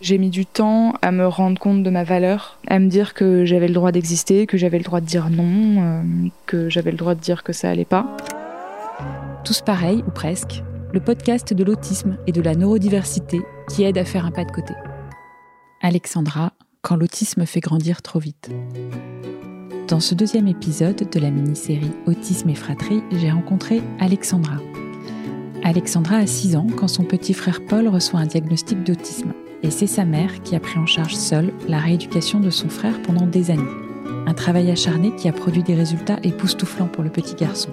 J'ai mis du temps à me rendre compte de ma valeur, à me dire que j'avais le droit d'exister, que j'avais le droit de dire non, euh, que j'avais le droit de dire que ça allait pas. Tous pareils, ou presque, le podcast de l'autisme et de la neurodiversité qui aide à faire un pas de côté. Alexandra, quand l'autisme fait grandir trop vite. Dans ce deuxième épisode de la mini-série Autisme et fratrie, j'ai rencontré Alexandra. Alexandra a 6 ans quand son petit frère Paul reçoit un diagnostic d'autisme et c'est sa mère qui a pris en charge seule la rééducation de son frère pendant des années. Un travail acharné qui a produit des résultats époustouflants pour le petit garçon.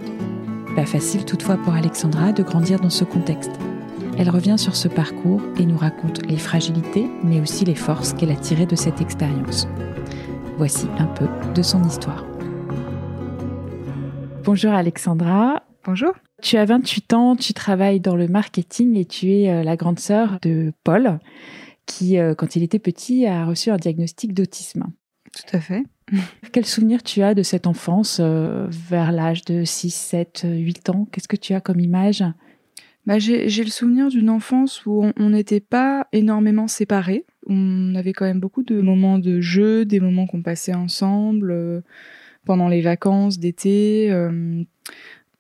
Pas facile toutefois pour Alexandra de grandir dans ce contexte. Elle revient sur ce parcours et nous raconte les fragilités, mais aussi les forces qu'elle a tirées de cette expérience. Voici un peu de son histoire. Bonjour Alexandra. Bonjour. Tu as 28 ans, tu travailles dans le marketing et tu es euh, la grande sœur de Paul qui, euh, quand il était petit, a reçu un diagnostic d'autisme. Tout à fait. Quel souvenir tu as de cette enfance euh, vers l'âge de 6, 7, 8 ans? Qu'est-ce que tu as comme image? Bah, J'ai le souvenir d'une enfance où on n'était pas énormément séparés. On avait quand même beaucoup de moments de jeu, des moments qu'on passait ensemble euh, pendant les vacances d'été.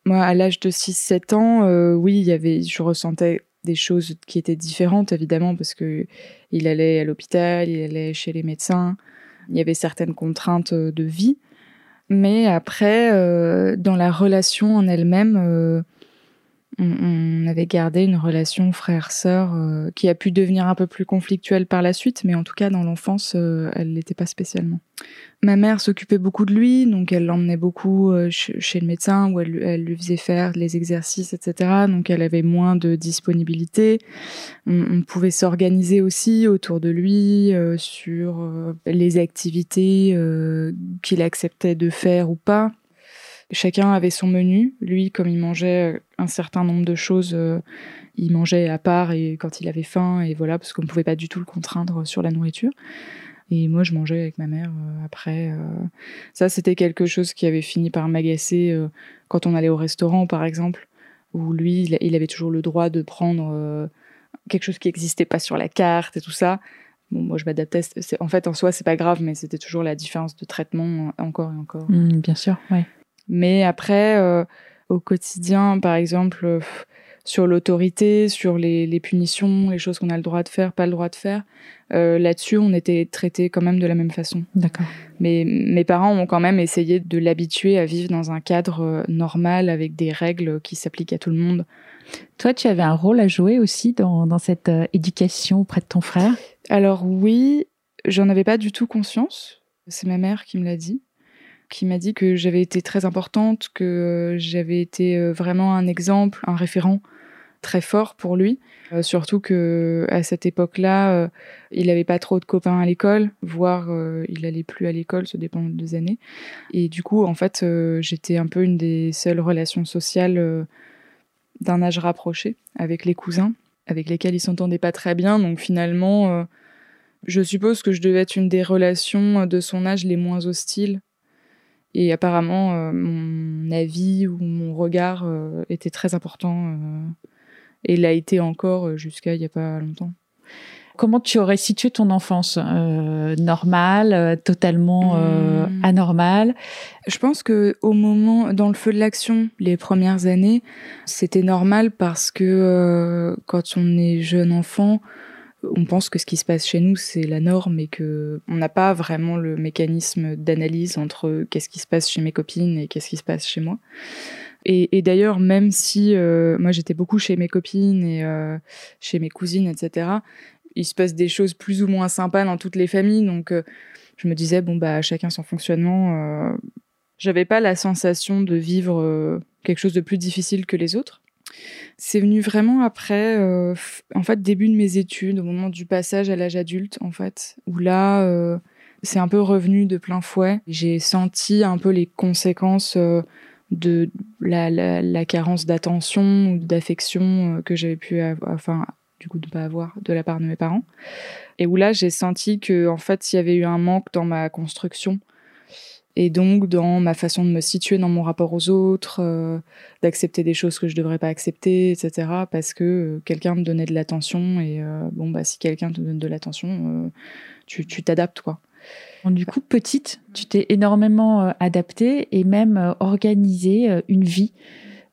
moi, à l'âge de 6-7 ans, oui, il y avait, je ressentais des choses qui étaient différentes évidemment parce que il allait à l'hôpital, il allait chez les médecins, il y avait certaines contraintes euh, de vie, mais après euh, dans la relation en elle-même, euh, on, avait gardé une relation frère-sœur euh, qui a pu devenir un peu plus conflictuelle par la suite, mais en tout cas dans l'enfance, euh, elle l'était pas spécialement. Ma mère s'occupait beaucoup de lui, donc elle l'emmenait beaucoup euh, chez le médecin où elle, lui faisait faire les exercices, etc. Donc elle avait moins de disponibilité. On, on pouvait s'organiser aussi autour de lui sur les activités qu'il acceptait de faire ou pas. Chacun avait son menu. Lui, comme il mangeait un certain nombre de choses, euh, il mangeait à part et quand il avait faim, et voilà, parce qu'on ne pouvait pas du tout le contraindre sur la nourriture. Et moi, je mangeais avec ma mère euh, après. Euh. Ça, c'était quelque chose qui avait fini par m'agacer quand on allait au restaurant, par exemple, où lui, il avait toujours le droit de prendre quelque chose qui n'existait pas sur la carte et tout ça. Moi, je m'adaptais. En fait, en soi, c'est pas grave, mais c'était toujours la différence de traitement encore et encore. Mmh, bien sûr, ouais. Mais après, euh, au quotidien, par exemple, euh, sur l'autorité, sur les, les, punitions, les choses qu'on a le droit de faire, pas le droit de faire, euh, là-dessus, on était traités quand même de la même façon. D'accord. Mais mes parents ont quand même essayé de l'habituer à vivre dans un cadre normal avec des règles qui s'appliquent à tout le monde. Toi, tu avais un rôle à jouer aussi dans, dans cette éducation auprès de ton frère? Alors oui, j'en avais pas du tout conscience. C'est ma mère qui me l'a dit qui m'a dit que j'avais été très importante, que euh, j'avais été euh, vraiment un exemple, un référent très fort pour lui. Euh, surtout que à cette époque-là, il n'avait pas trop de copains à l'école, voire il allait plus à l'école, ça dépend des années. Et du coup, en fait, j'étais un peu une des seules relations sociales d'un âge rapproché avec les cousins, avec lesquels il s'entendait pas très bien. Donc finalement, je suppose que je devais être une des relations de son âge les moins hostiles et apparemment, euh, mon avis ou mon regard euh, était très important euh, et l'a été encore jusqu'à il n'y a pas longtemps. Comment tu aurais situé ton enfance Normale, totalement mmh. anormale? Je pense que au moment, dans le feu de l'action, les premières années, c'était normal parce que quand on est jeune enfant, on pense que ce qui se passe chez nous, c'est la norme et que on n'a pas vraiment le mécanisme d'analyse entre qu'est-ce qui se passe chez mes copines et qu'est-ce qui se passe chez moi. Et, d'ailleurs, même si euh, moi j'étais beaucoup chez mes copines et euh, chez mes cousines, etc., il se passe des choses plus ou moins sympas dans toutes les familles. Donc, euh, je me disais bon bah chacun son fonctionnement. J'avais pas la sensation de vivre quelque chose de plus difficile que les autres. C'est venu vraiment après, euh, en fait, début de mes études, au moment du passage à l'âge adulte, en fait, où là, euh, c'est un peu revenu de plein fouet. J'ai senti un peu les conséquences euh, de la, carence d'attention ou d'affection que j'avais pu avoir, enfin, du coup, de pas avoir de la part de mes parents. Et où là, j'ai senti que, en fait, s'il y avait eu un manque dans ma construction, Et donc, dans ma façon de me situer dans mon rapport aux autres, euh, d'accepter des choses que je devrais pas accepter, etc. Parce que euh, quelqu'un me donnait de l'attention. Et euh, bon, bah, si quelqu'un te donne de l'attention, tu t'adaptes, quoi. du coup, petite, tu t'es énormément adaptée et même organisé une vie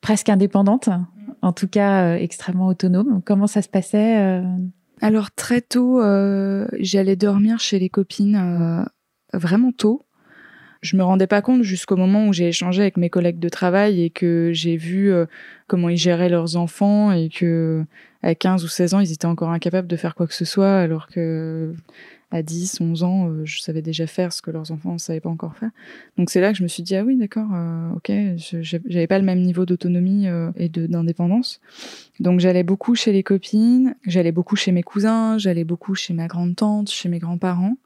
presque indépendante, en tout cas extrêmement autonome. Comment ça se passait Alors, très tôt, j'allais dormir chez les copines vraiment tôt je me rendais pas compte jusqu'au moment où j'ai échangé avec mes collègues de travail et que j'ai vu euh, comment ils géraient leurs enfants et que à 15 ou 16 ans, ils étaient encore incapables de faire quoi que ce soit alors que à 10, 11 ans, euh, je savais déjà faire ce que leurs enfants ne savaient pas encore faire. Donc c'est là que je me suis dit ah oui, d'accord, euh, OK, j'avais pas le même niveau d'autonomie et d'indépendance. Donc j'allais beaucoup chez les copines, j'allais beaucoup chez mes cousins, j'allais beaucoup chez ma grande tante, chez mes grands-parents.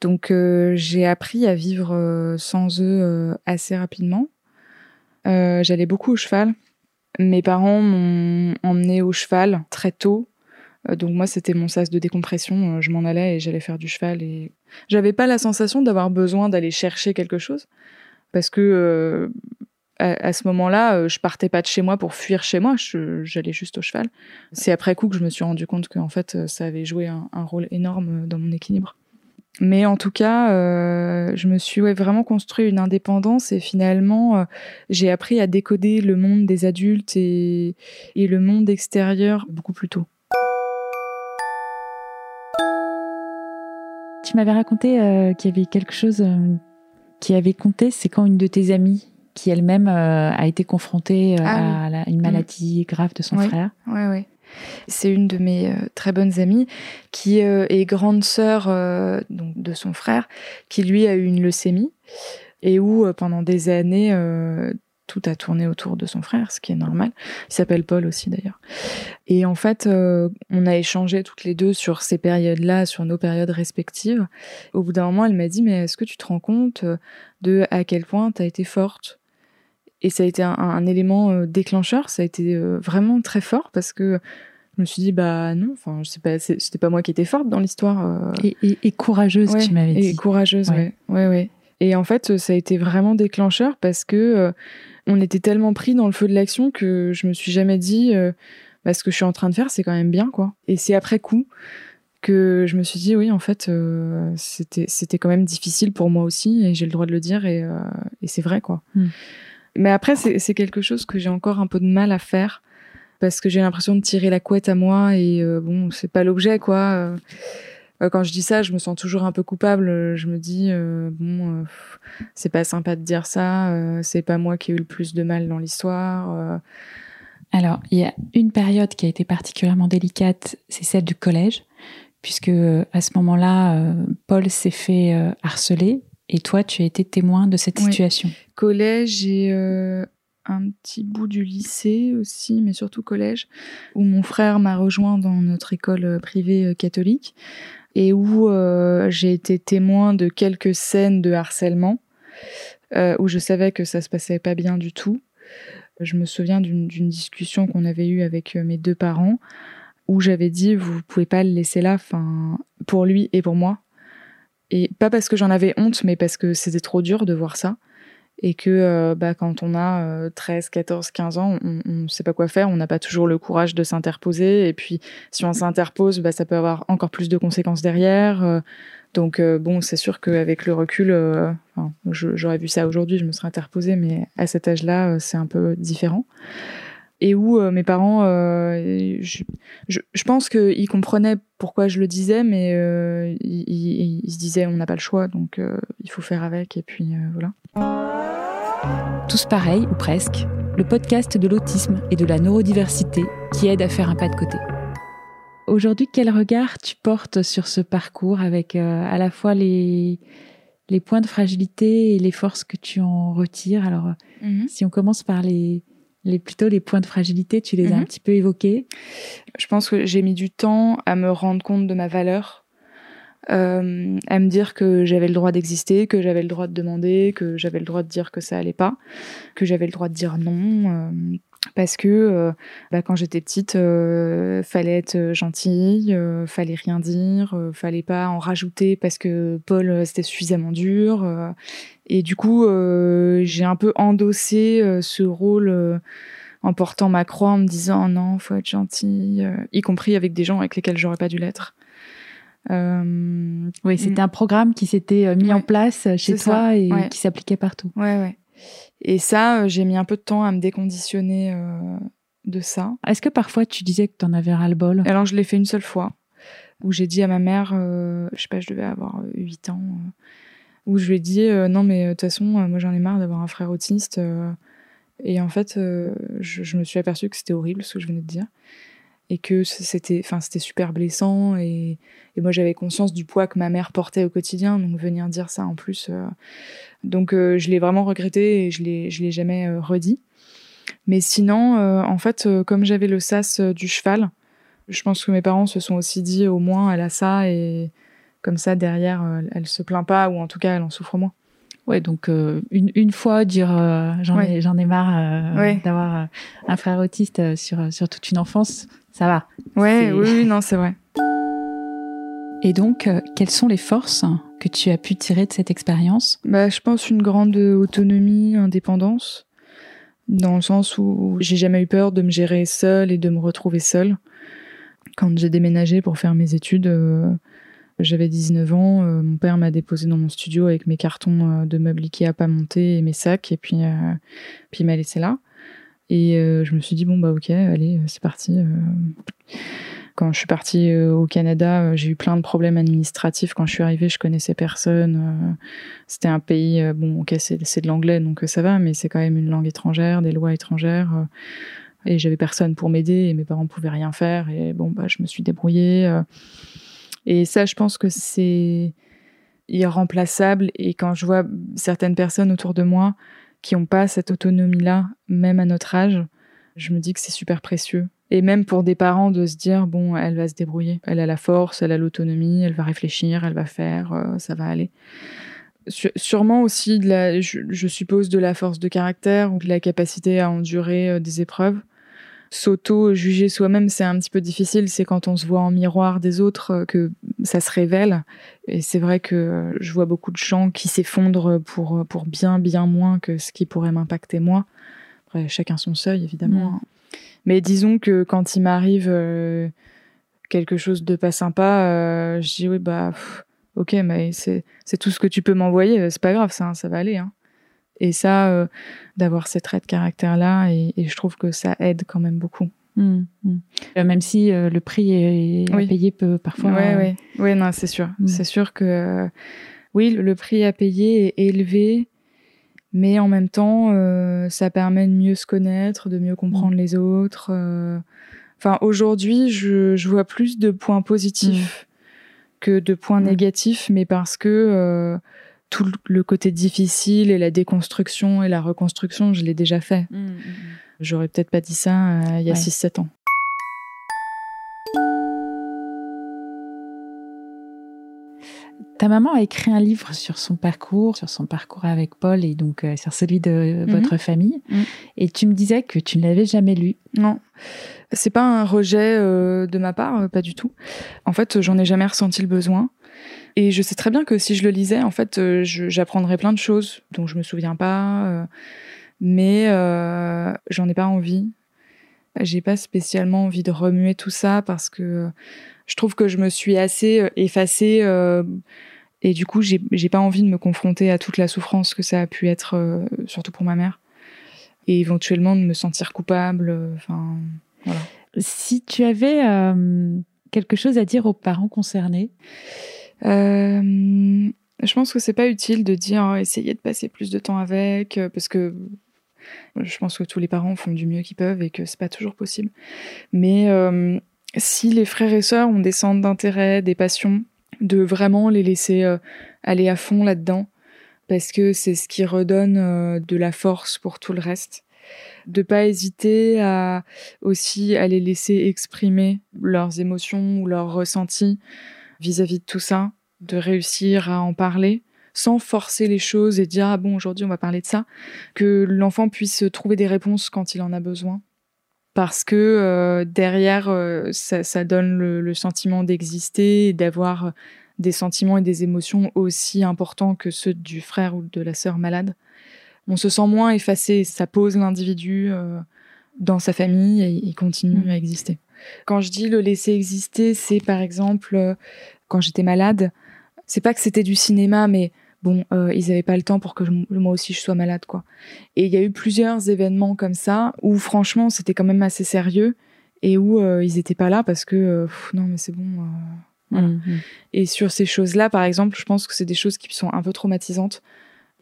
Donc euh, j'ai appris à vivre euh, sans eux euh, assez rapidement. J'allais beaucoup au cheval. Mes parents m'ont emmené au cheval très tôt. Donc moi, c'était mon sas de décompression. Je m'en allais et j'allais faire du cheval. Et j'avais pas la sensation d'avoir besoin d'aller chercher quelque chose, parce que à, ce moment-là, je partais pas de chez moi pour fuir chez moi. J'allais juste au cheval. C'est après coup que je me suis rendu compte qu'en fait, ça avait joué un rôle énorme dans mon équilibre. Mais en tout cas, euh, je me suis vraiment construit une indépendance et finalement, euh, j'ai appris à décoder le monde des adultes et, le monde extérieur beaucoup plus tôt. Tu m'avais raconté euh, qu'il y avait quelque chose qui avait compté, c'est quand une de tes amies, qui elle-même a été confrontée ah à une maladie grave de son frère. Oui, oui. C'est une de mes euh, très bonnes amies qui euh, est grande sœur euh, de son frère, qui lui a eu une leucémie et où pendant des années tout a tourné autour de son frère, ce qui est normal. Il s'appelle Paul aussi d'ailleurs. Et en fait, on a échangé toutes les deux sur ces périodes-là, sur nos périodes respectives. Au bout d'un moment, elle m'a dit, mais est-ce que tu te rends compte de à quel point tu as été forte? Et ça a été un, élément euh, déclencheur, ça a été euh, vraiment très fort parce que je me suis dit bah non, enfin je sais pas, c'était pas moi qui étais forte dans l'histoire. Euh. Et, courageuse, tu m'avais dit. Et courageuse, ouais. ouais, ouais, Et en fait, ça a été vraiment déclencheur parce que on était tellement pris dans le feu de l'action que je me suis jamais dit bah, ce que je suis en train de faire, c'est quand même bien quoi. Et c'est après coup que je me suis dit oui en fait c'était c'était quand même difficile pour moi aussi et j'ai le droit de le dire et, et c'est vrai quoi. Hmm. Mais après, c'est quelque chose que j'ai encore un peu de mal à faire parce que j'ai l'impression de tirer la couette à moi et euh, bon, c'est pas l'objet quoi. Euh, euh, quand je dis ça, je me sens toujours un peu coupable. Je me dis bon, c'est pas sympa de dire ça. c'est pas moi qui ai eu le plus de mal dans l'histoire. Alors, il y a une période qui a été particulièrement délicate, c'est celle du collège, puisque à ce moment-là, Paul s'est fait harceler et toi, tu as été témoin de cette situation. Collège et euh, un petit bout du lycée aussi, mais surtout collège, où mon frère m'a rejoint dans notre école euh, privée euh, catholique et où j'ai été témoin de quelques scènes de harcèlement, où je savais que ça se passait pas bien du tout. Je me souviens d'une discussion qu'on avait eue avec mes deux parents, où j'avais dit vous pouvez pas le laisser là, enfin pour lui et pour moi et pas parce que j'en avais honte, mais parce que c'était trop dur de voir ça. Et que euh, bah, quand on a 13, 14, 15 ans, on ne sait pas quoi faire, on n'a pas toujours le courage de s'interposer. Et puis, si on s'interpose, bah, ça peut avoir encore plus de conséquences derrière. Euh. donc, euh, bon, c'est sûr qu'avec le recul, j'aurais vu ça aujourd'hui, je me serais interposée, mais à cet âge-là, c'est un peu différent et où euh, mes parents, euh, je, je, je, pense qu'ils comprenaient pourquoi je le disais, mais euh, ils, ils, se disaient on n'a pas le choix, donc il faut faire avec, et puis voilà. Tous pareils, ou presque, le podcast de l'autisme et de la neurodiversité qui aide à faire un pas de côté. Aujourd'hui, quel regard tu portes sur ce parcours avec à la fois les, les points de fragilité et les forces que tu en retires? Alors, mm-hmm. si on commence par les, les, plutôt les points de fragilité, tu les as un mhm. petit peu évoqués. Je pense que j'ai mis du temps à me rendre compte de ma valeur, euh, à me dire que j'avais le droit d'exister, que j'avais le droit de demander, que j'avais le droit de dire que ça allait pas, que j'avais le droit de dire non. Euh, parce que euh, bah, quand j'étais petite, euh, fallait être gentille, euh, fallait rien dire, euh, fallait pas en rajouter parce que Paul euh, c'était suffisamment dur. euh, et du coup, euh, j'ai un peu endossé euh, ce rôle euh, en portant ma croix, en me disant non, faut être gentille, euh, y compris avec des gens avec lesquels j'aurais pas dû l'être. Euh, Oui, c'était un programme qui s'était euh, mis Ouais. en place euh, chez toi ça, et ouais. qui s'appliquait partout. ouais, ouais. Et ça, euh, j'ai mis un peu de temps à me déconditionner euh, de ça. Est-ce que parfois tu disais que tu en avais ras-le-bol? Alors, je l'ai fait une seule fois, où j'ai dit à ma mère, euh, je sais pas, je devais avoir 8 ans, euh, où je lui ai dit, euh, non, mais de toute façon, moi j'en ai marre d'avoir un frère autiste. et en fait, je, je me suis aperçue que c'était horrible ce que je venais de dire. Et que c'était enfin, c'était super blessant. Et, et moi, j'avais conscience du poids que ma mère portait au quotidien. Donc, venir dire ça en plus. euh, Donc, euh, je l'ai vraiment regretté et je l'ai je l'ai jamais euh, redit. Mais sinon, en fait, comme j'avais le sas du cheval, je pense que mes parents se sont aussi dit au moins elle a ça et comme ça derrière elle se plaint pas ou en tout cas elle en souffre moins. Ouais, donc euh, une, une fois dire euh, j'en Ouais. ai j'en ai marre euh, Ouais. d'avoir un frère autiste sur sur toute une enfance, ça va. Ouais, oui, oui, non, c'est vrai. Et donc quelles sont les forces que tu as pu tirer de cette expérience? Bah, je pense une grande autonomie, indépendance, dans le sens où j'ai jamais eu peur de me gérer seule et de me retrouver seule. Quand j'ai déménagé pour faire mes études, j'avais 19 ans, euh, mon père m'a déposé dans mon studio avec mes cartons euh, de meubles Ikea pas montés et mes sacs, et puis, euh, puis il m'a laissé là. Et euh, je me suis dit, bon, bah ok, allez, c'est parti. euh. Quand je suis partie euh, au Canada, euh, j'ai eu plein de problèmes administratifs. Quand je suis arrivée, je connaissais personne. euh, c'était un pays, euh, bon, ok, c'est de l'anglais, donc euh, ça va, mais c'est quand même une langue étrangère, des lois étrangères. euh, et j'avais personne pour m'aider, et mes parents pouvaient rien faire. Et bon, bah, je me suis débrouillée. Et ça, je pense que c'est irremplaçable. Et quand je vois certaines personnes autour de moi qui n'ont pas cette autonomie-là, même à notre âge, je me dis que c'est super précieux. Et même pour des parents de se dire, bon, elle va se débrouiller. Elle a la force, elle a l'autonomie, elle va réfléchir, elle va faire, euh, ça va aller. Sûrement aussi, je suppose, de la force de caractère ou de la capacité à endurer euh, des épreuves. S'auto-juger soi-même, c'est un petit peu difficile. C'est quand on se voit en miroir des autres euh, que ça se révèle. Et c'est vrai que euh, je vois beaucoup de gens qui s'effondrent pour, pour bien, bien moins que ce qui pourrait m'impacter moi. Après, chacun son seuil, évidemment. Mm. hein. Mais disons que quand il m'arrive euh, quelque chose de pas sympa, euh, je dis oui, bah, pff, ok, mais c'est tout ce que tu peux m'envoyer, euh, c'est pas grave, ça, ça va aller. Hein. Et ça, euh, d'avoir ces traits de caractère-là, et, et je trouve que ça aide quand même beaucoup. Hmm, hmm. Euh, Même si euh, le prix est, à Oui. payer peut parfois. ouais, euh, ouais, non, c'est sûr. Mm. C'est sûr que, oui, le prix à payer est élevé, mais en même temps, ça permet de mieux se connaître, de mieux comprendre les autres. Enfin, aujourd'hui, je, je vois plus de points positifs que de points Mm. négatifs, mais parce que tout le- côté difficile et la déconstruction et la reconstruction, je l'ai déjà fait. hmm, hmm, J'aurais peut-être pas dit ça euh, il y a Ouais. 6-7 ans. Ta maman a écrit un livre sur son parcours, sur son parcours avec Paul et donc euh, sur celui de Mhm. votre famille. Mhm. Et tu me disais que tu ne l'avais jamais lu. Non, c'est pas un rejet euh, de ma part, pas du tout. En fait, j'en ai jamais ressenti le besoin. Et je sais très bien que si je le lisais, en fait, euh, j'apprendrais plein de choses dont je me souviens pas. euh, mais euh, j'en ai pas envie. J'ai pas spécialement envie de remuer tout ça parce que je trouve que je me suis assez effacée. et du coup, j'ai pas envie de me confronter à toute la souffrance que ça a pu être, surtout pour ma mère. Et éventuellement de me sentir coupable. Enfin, voilà. Si tu avais quelque chose à dire aux parents concernés, Euh, je pense que c'est pas utile de dire oh, essayez de passer plus de temps avec euh, parce que je pense que tous les parents font du mieux qu'ils peuvent et que c'est pas toujours possible. Mais euh, si les frères et sœurs ont des centres d'intérêt, des passions, de vraiment les laisser aller à fond là-dedans parce que c'est ce qui redonne de la force pour tout le reste. De pas hésiter à aussi à les laisser exprimer leurs émotions ou leurs ressentis vis-à-vis de tout ça, de réussir à en parler sans forcer les choses et dire ah bon aujourd'hui on va parler de ça, que l'enfant puisse trouver des réponses quand il en a besoin parce que derrière, ça, donne le, sentiment d'exister et d'avoir des sentiments et des émotions aussi importants que ceux du frère ou de la sœur malade. On se sent moins effacé, ça pose l'individu dans sa famille et il continue mmh. à exister. Quand je dis le laisser exister, c'est par exemple euh, quand j'étais malade, c'est pas que c'était du cinéma, mais bon, euh, ils avaient pas le temps pour que moi aussi je sois malade, quoi. Et il y a eu plusieurs événements comme ça où franchement c'était quand même assez sérieux et où euh, ils étaient pas là parce que non mais c'est bon. Mmh, mmh. Et sur ces choses-là, par exemple, je pense que c'est des choses qui sont un peu traumatisantes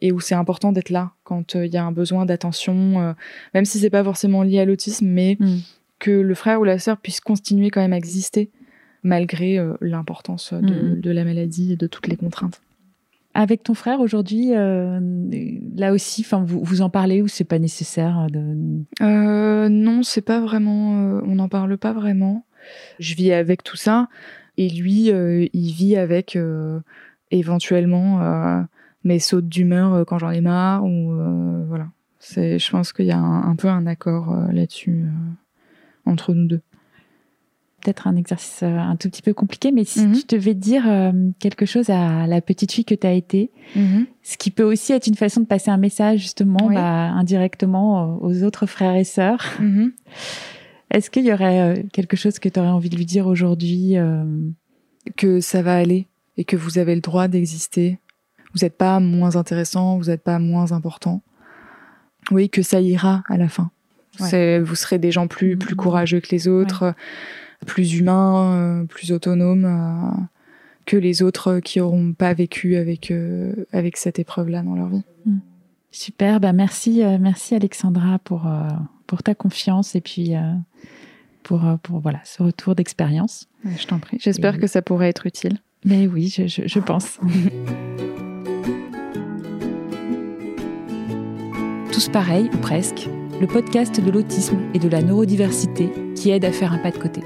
et où c'est important d'être là quand il y a un besoin d'attention, même si c'est pas forcément lié à l'autisme, mais que le frère ou la sœur puisse continuer quand même à exister malgré euh, l'importance mm. de, la maladie et de toutes les contraintes. Avec ton frère aujourd'hui, euh, là aussi, enfin, vous, vous en parlez ou c'est pas nécessaire de... euh, Non, c'est pas vraiment. On n'en parle pas vraiment. Je vis avec tout ça et lui, il vit avec éventuellement mes sautes d'humeur quand j'en ai marre ou voilà. C'est, je pense qu'il y a un, un peu un accord là-dessus entre nous deux. Peut-être un exercice euh, un tout petit peu compliqué, mais si mhm. tu devais dire euh, quelque chose à la petite fille que tu as été, mhm. ce qui peut aussi être une façon de passer un message justement bah, indirectement euh, aux autres frères et sœurs, mhm. est-ce qu'il y aurait quelque chose que tu aurais envie de lui dire aujourd'hui Que ça va aller et que vous avez le droit d'exister. Vous n'êtes pas moins intéressant, vous n'êtes pas moins important. Oui, que ça ira à la fin vous serez des gens plus, plus courageux que les autres, plus humains, euh, plus autonomes euh, que les autres qui n'auront pas vécu avec, euh, avec cette épreuve-là dans leur vie. Mm. Super, bah merci, merci Alexandra pour, pour ta confiance et puis pour, pour voilà, ce retour d'expérience. Je t'en prie. J'espère que ça pourrait être utile. Mais oui, je, je, je pense. Tous pareils, ou presque le podcast de l'autisme et de la neurodiversité qui aide à faire un pas de côté.